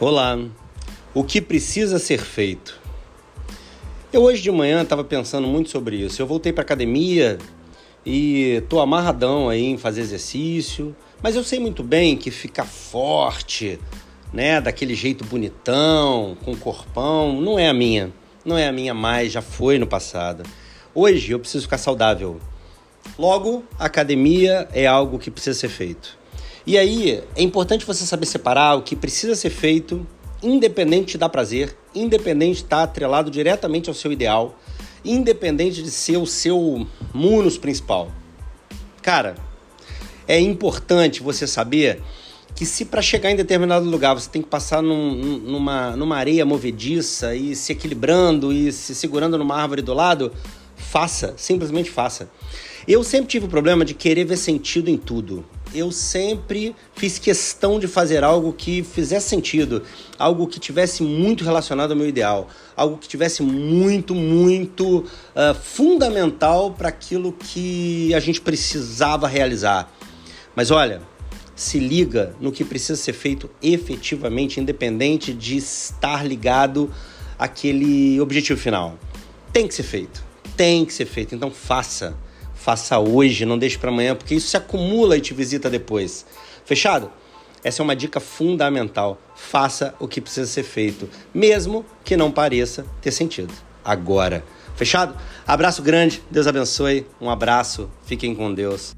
Olá, o que precisa ser feito? Eu hoje de manhã estava pensando muito sobre isso. Eu voltei para academia e tô amarradão aí em fazer exercício, mas eu sei muito bem que ficar forte, né, daquele jeito bonitão, com corpão, não é a minha. Não é a minha mais, já foi no passado. Hoje eu preciso ficar saudável. Logo, academia é algo que precisa ser feito. E aí é importante você saber separar o que precisa ser feito, independente de dar prazer, independente de estar atrelado diretamente ao seu ideal, independente de ser o seu munus principal. Cara, é importante você saber que se para chegar em determinado lugar você tem que passar num, numa, numa areia movediça e se equilibrando e se segurando numa árvore do lado, faça, simplesmente faça. Eu sempre tive o problema de querer ver sentido em tudo eu sempre fiz questão de fazer algo que fizesse sentido, algo que tivesse muito relacionado ao meu ideal, algo que tivesse muito, muito uh, fundamental para aquilo que a gente precisava realizar. Mas olha, se liga no que precisa ser feito efetivamente, independente de estar ligado àquele objetivo final. Tem que ser feito, tem que ser feito, então faça. Faça hoje, não deixe para amanhã, porque isso se acumula e te visita depois. Fechado? Essa é uma dica fundamental. Faça o que precisa ser feito, mesmo que não pareça ter sentido. Agora. Fechado? Abraço grande, Deus abençoe. Um abraço, fiquem com Deus.